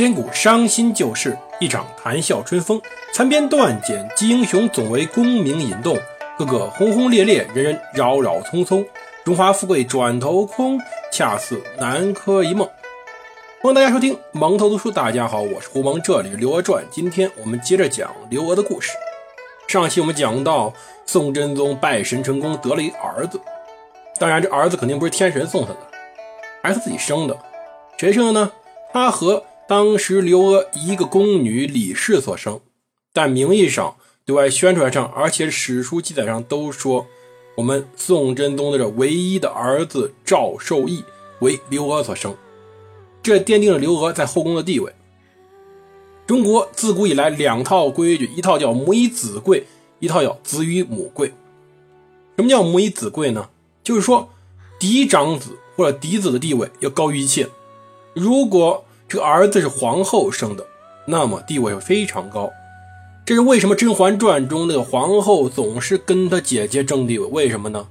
千古伤心旧事，一场谈笑春风。残编断简记英雄，总为功名引动。个个轰轰烈烈，人人扰扰匆匆。荣华富贵转头空，恰似南柯一梦。欢迎大家收听蒙头读书。大家好，我是胡蒙，这里是刘娥传。今天我们接着讲刘娥的故事。上期我们讲到宋真宗拜神成功，得了一儿子。当然，这儿子肯定不是天神送他的，还是自己生的。谁生的呢？他和当时刘娥一个宫女李氏所生。但名义上、对外宣传上，而且史书记载上都说，我们宋真宗的这唯一的儿子赵受益为刘娥所生。这奠定了刘娥在后宫的地位。中国自古以来两套规矩，一套叫母以子贵，一套叫子与母贵。什么叫母以子贵呢？就是说嫡长子或者嫡子的地位要高于一切。如果这个儿子是皇后生的，那么地位非常高。这是为什么《甄嬛传》中那个皇后总是跟她姐姐争地位？为什么呢？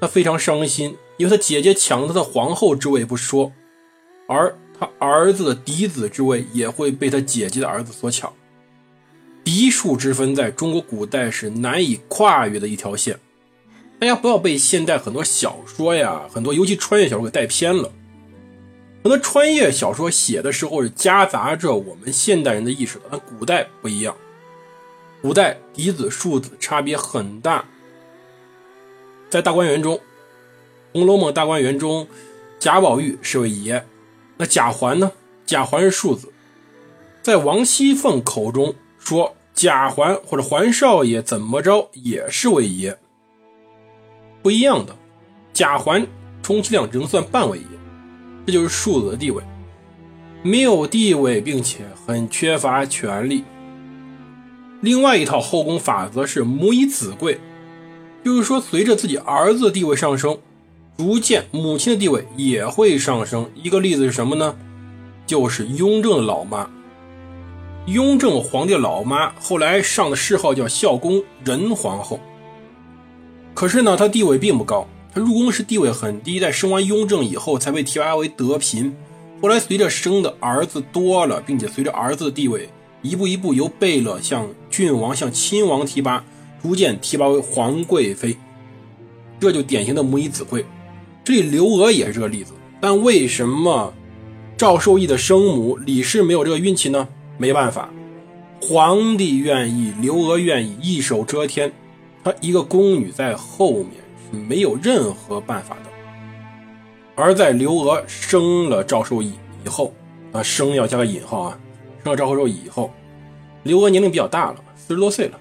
她非常伤心，因为她姐姐抢她的皇后之位不说，而。他儿子的嫡子之位也会被他姐姐的儿子所抢，嫡庶之分在中国古代是难以跨越的一条线。大家不要被现代很多小说呀，很多尤其穿越小说给带偏了。很多穿越小说写的时候是夹杂着我们现代人的意识的，但古代不一样。古代嫡子庶子差别很大。在大观园中，《红楼梦》大观园中，贾宝玉是位爷。那贾环呢？贾环是庶子，在王熙凤口中说，贾环或者环少爷怎么着也是位爷。不一样的，贾环充其量只能算半位爷，这就是庶子的地位，没有地位，并且很缺乏权力。另外一套后宫法则是母以子贵，就是说，随着自己儿子的地位上升。逐渐，母亲的地位也会上升。一个例子是什么呢？就是雍正的老妈，雍正皇帝老妈，后来上的谥号叫孝恭仁皇后。可是呢，她地位并不高，她入宫时地位很低，在生完雍正以后才被提拔为德嫔。后来随着生的儿子多了，并且随着儿子的地位一步一步由贝勒向郡王向亲王提拔，逐渐提拔为皇贵妃，这就典型的母以子贵。这里刘娥也是这个例子，但为什么赵受益的生母李氏没有这个运气呢？没办法，皇帝愿意，刘娥愿意，一手遮天，她一个宫女在后面没有任何办法的。而在刘娥生了赵受益以后，啊，生要加个引号啊，生了赵受益以后，刘娥年龄比较大了，四十多岁了，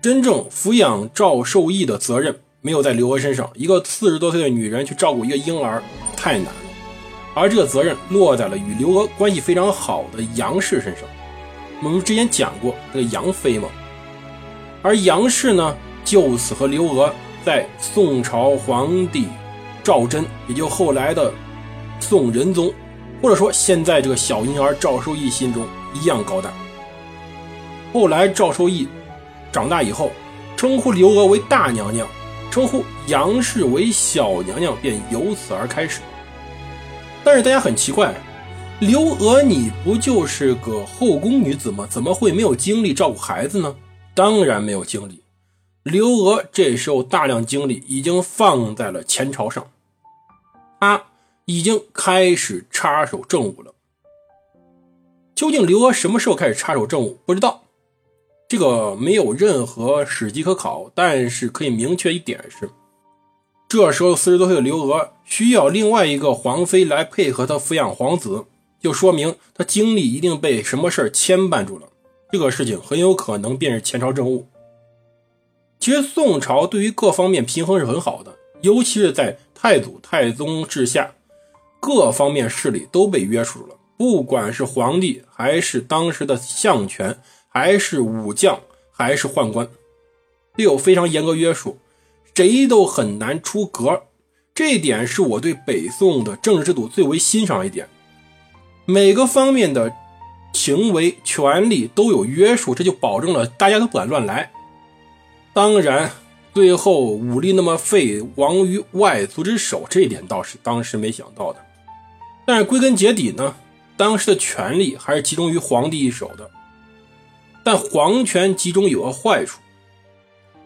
真正抚养赵受益的责任。没有在刘娥身上，一个四十多岁的女人去照顾一个婴儿太难了，而这个责任落在了与刘娥关系非常好的杨氏身上。我们之前讲过这个杨妃嘛，而杨氏呢，就此和刘娥在宋朝皇帝赵祯，也就后来的宋仁宗，或者说现在这个小婴儿赵受益心中一样高大。后来赵受益长大以后，称呼刘娥为大娘娘。称呼杨氏为小娘娘，便由此而开始。但是大家很奇怪，刘娥你不就是个后宫女子吗？怎么会没有精力照顾孩子呢？当然没有精力。刘娥这时候大量精力已经放在了前朝上，她已经开始插手政务了。究竟刘娥什么时候开始插手政务？不知道。这个没有任何史籍可考，但是可以明确一点是，这时候四十多岁的刘娥需要另外一个皇妃来配合她抚养皇子，就说明她精力一定被什么事牵绊住了。这个事情很有可能便是前朝政务。其实宋朝对于各方面平衡是很好的，尤其是在太祖、太宗治下，各方面势力都被约束了，不管是皇帝还是当时的相权。还是武将，还是宦官，都有非常严格约束，谁都很难出格。这一点是我对北宋的政治制度最为欣赏一点，每个方面的行为、权力都有约束，这就保证了大家都不敢乱来。当然，最后武力那么废，亡于外族之手，这一点倒是当时没想到的。但是归根结底呢，当时的权力还是集中于皇帝一手的。但皇权集中有个坏处，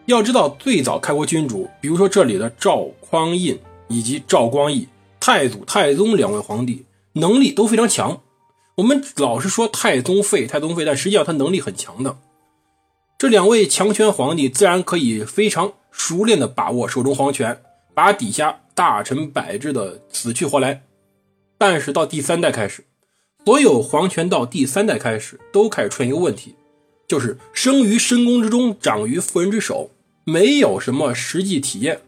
要知道最早开国君主，比如说这里的赵匡胤以及赵光义、太祖、太宗两位皇帝，能力都非常强。我们老是说太宗废，太宗废，但实际上他能力很强的。这两位强权皇帝自然可以非常熟练的把握手中皇权，把底下大臣摆置的死去活来。但是到第三代开始，所有皇权到第三代开始都开始出现一个问题，就是生于深宫之中，长于妇人之手，没有什么实际体验。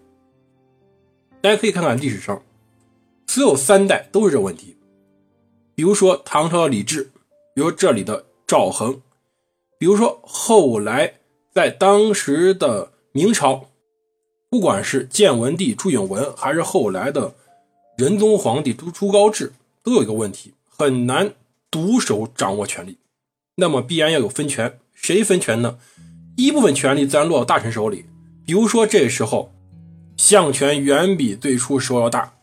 大家可以看看历史上，所有三代都是这问题。比如说唐朝的李治，比如这里的赵恒。比如说，后来在当时的明朝，不管是建文帝朱允文，还是后来的仁宗皇帝朱朱高炽，都有一个问题，很难独手掌握权力。那么必然要有分权，谁分权呢？一部分权力自然落到大臣手里。比如说这时候，相权远比最初时候要大。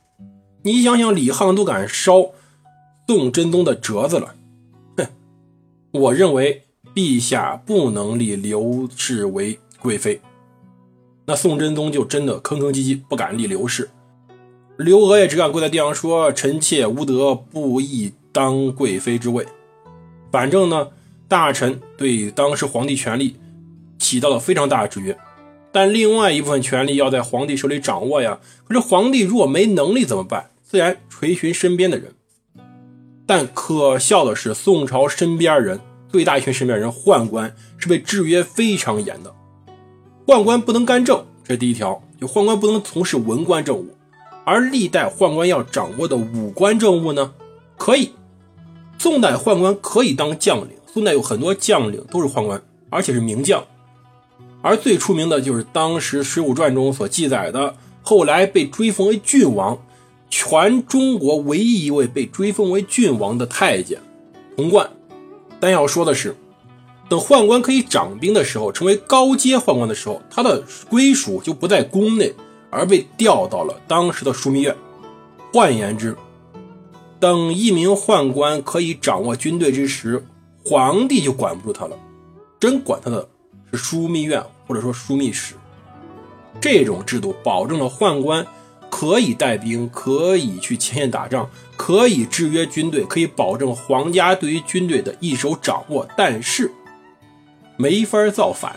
你想想，李沆都敢烧宋真宗的折子了，哼！我认为。陛下不能立刘氏为贵妃，那宋真宗就真的吭吭唧唧不敢立刘氏。刘娥也只敢跪在地上说：“臣妾无德，不宜当贵妃之位。”反正呢，大臣对当时皇帝权力起到了非常大的制约，但另外一部分权力要在皇帝手里掌握呀。可是皇帝如果没能力怎么办？自然垂询身边的人。但可笑的是，宋朝身边人。最大一群身边人宦官是被制约非常严的，宦官不能干政，这是第一条，就宦官不能从事文官政务，而历代宦官要掌握的武官政务呢，可以。宋代宦官可以当将领，宋代有很多将领都是宦官，而且是名将，而最出名的就是当时《水浒传》中所记载的，后来被追封为郡王，全中国唯一一位被追封为郡王的太监童贯。但要说的是，等宦官可以掌兵的时候，成为高阶宦官的时候，他的归属就不在宫内，而被调到了当时的枢密院。换言之，等一名宦官可以掌握军队之时，皇帝就管不住他了，真管他的是枢密院或者说枢密使。这种制度保证了宦官。可以带兵，可以去前线打仗，可以制约军队，可以保证皇家对于军队的一手掌握，但是没法造反，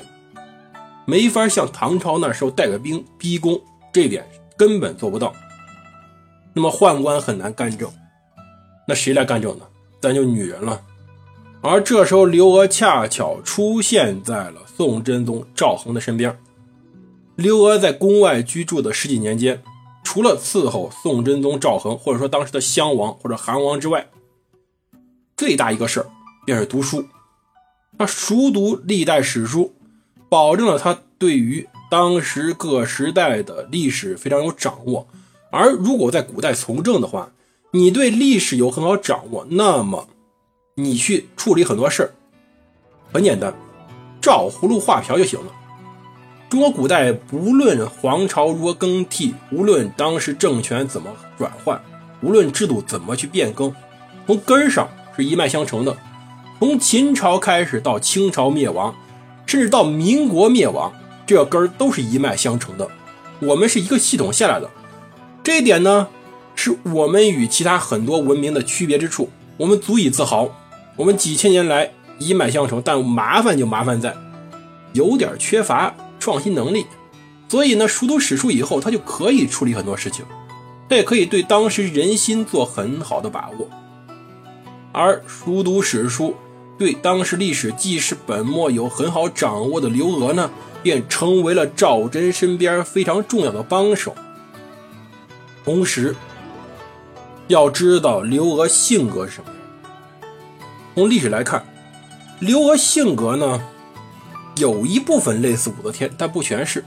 没法像唐朝那时候带个兵逼宫，这点根本做不到。那么宦官很难干政，那谁来干政呢？咱就女人了。而这时候刘娥恰巧出现在了宋真宗赵恒的身边。刘娥在宫外居住的十几年间。除了伺候宋真宗赵恒，或者说当时的襄王或者韩王之外，最大一个事儿便是读书。他熟读历代史书，保证了他对于当时各时代的历史非常有掌握。而如果在古代从政的话，你对历史有很好掌握，那么你去处理很多事儿很简单，照葫芦画瓢就行了。中国古代不论皇朝如何更替，无论当时政权怎么转换，无论制度怎么去变更，从根上是一脉相承的。从秦朝开始到清朝灭亡，甚至到民国灭亡，这个根儿都是一脉相承的。我们是一个系统下来的，这一点呢，是我们与其他很多文明的区别之处。我们足以自豪，我们几千年来一脉相承。但麻烦就麻烦在，有点缺乏。创新能力，所以呢，熟读史书以后，他就可以处理很多事情，他也可以对当时人心做很好的把握。而熟读史书，对当时历史记事本末有很好掌握的刘娥呢，便成为了赵祯身边非常重要的帮手。同时，要知道刘娥性格是什么样。从历史来看，刘娥性格呢？有一部分类似武则天，但不全是。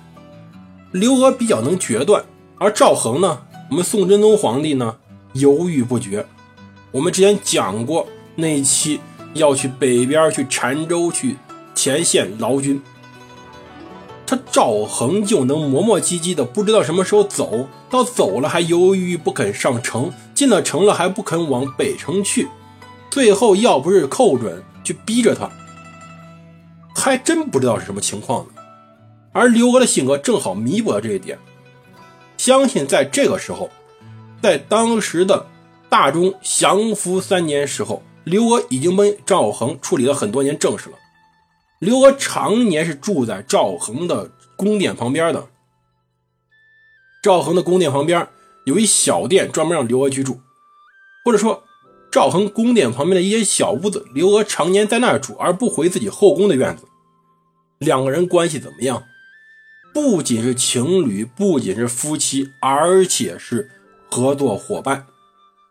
刘娥比较能决断，而赵恒呢，我们宋真宗皇帝呢，犹豫不决。我们之前讲过那一期要去北边去澶州去前线劳军，他赵恒就能磨磨唧唧的，不知道什么时候走到走了还犹豫不肯上城，进了城了还不肯往北城去。最后要不是寇准去逼着他，还真不知道是什么情况呢。而刘娥的性格正好弥补了这一点。相信在这个时候，在当时的大中祥符三年时候，刘娥已经帮赵恒处理了很多年政事了。刘娥常年是住在赵恒的宫殿旁边的。赵恒的宫殿旁边有一小店，专门让刘娥居住，或者说，赵恒宫殿旁边的一些小屋子，刘娥常年在那儿住，而不回自己后宫的院子。两个人关系怎么样？不仅是情侣，不仅是夫妻，而且是合作伙伴。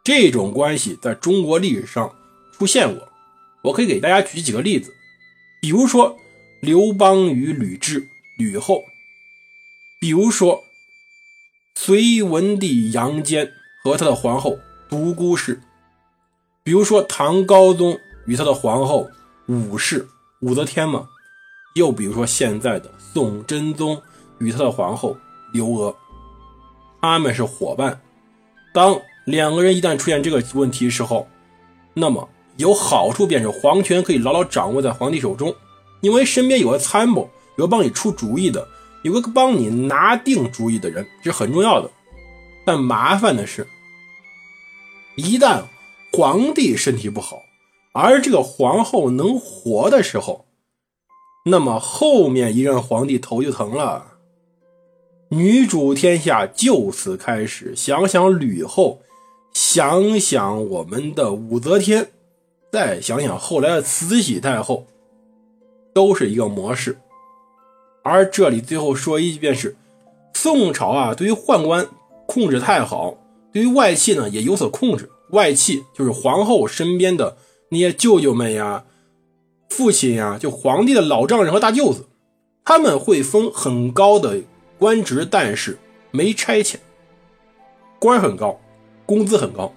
这种关系在中国历史上出现过。我可以给大家举几个例子，比如说刘邦与吕雉、吕后；比如说隋文帝杨坚和他的皇后独孤氏；比如说唐高宗与他的皇后武氏、武则天嘛；又比如说现在的宋真宗。与他的皇后刘娥，他们是伙伴。当两个人一旦出现这个问题时候，那么有好处便是皇权可以牢牢掌握在皇帝手中，因为身边有个参谋，有个帮你出主意的，有个帮你拿定主意的人，这是很重要的。但麻烦的是，一旦皇帝身体不好，而这个皇后能活的时候，那么后面一任皇帝头就疼了。女主天下就此开始。想想吕后，想想我们的武则天，再想想后来的慈禧太后，都是一个模式。而这里最后说一句，便是：宋朝啊，对于宦官控制太好，对于外戚呢也有所控制。外戚就是皇后身边的那些舅舅们呀、父亲呀，就皇帝的老丈人和大舅子，他们会封很高的。官职，但是没差遣，官很高，工资很高，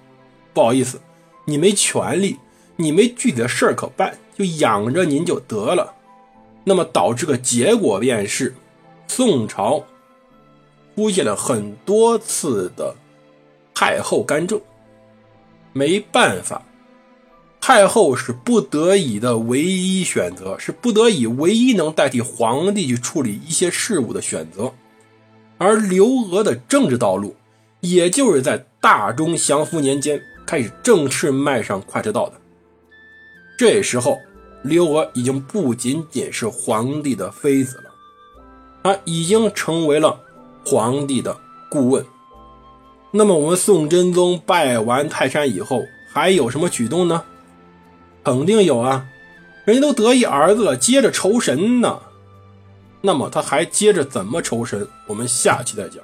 不好意思，你没权利，你没具体的事儿可办，就养着您就得了。那么导致个结果便是，宋朝出现了很多次的太后干政，没办法，太后是不得已的唯一选择，是不得已唯一能代替皇帝去处理一些事务的选择。而刘娥的政治道路，也就是在大中祥符年间开始正式迈上快车道的。这时候，刘娥已经不仅仅是皇帝的妃子了，她已经成为了皇帝的顾问。那么，我们宋真宗拜完泰山以后，还有什么举动呢？肯定有啊，人家都得意儿子了，接着酬神呢。那么他还接着怎么酬神？我们下期再讲。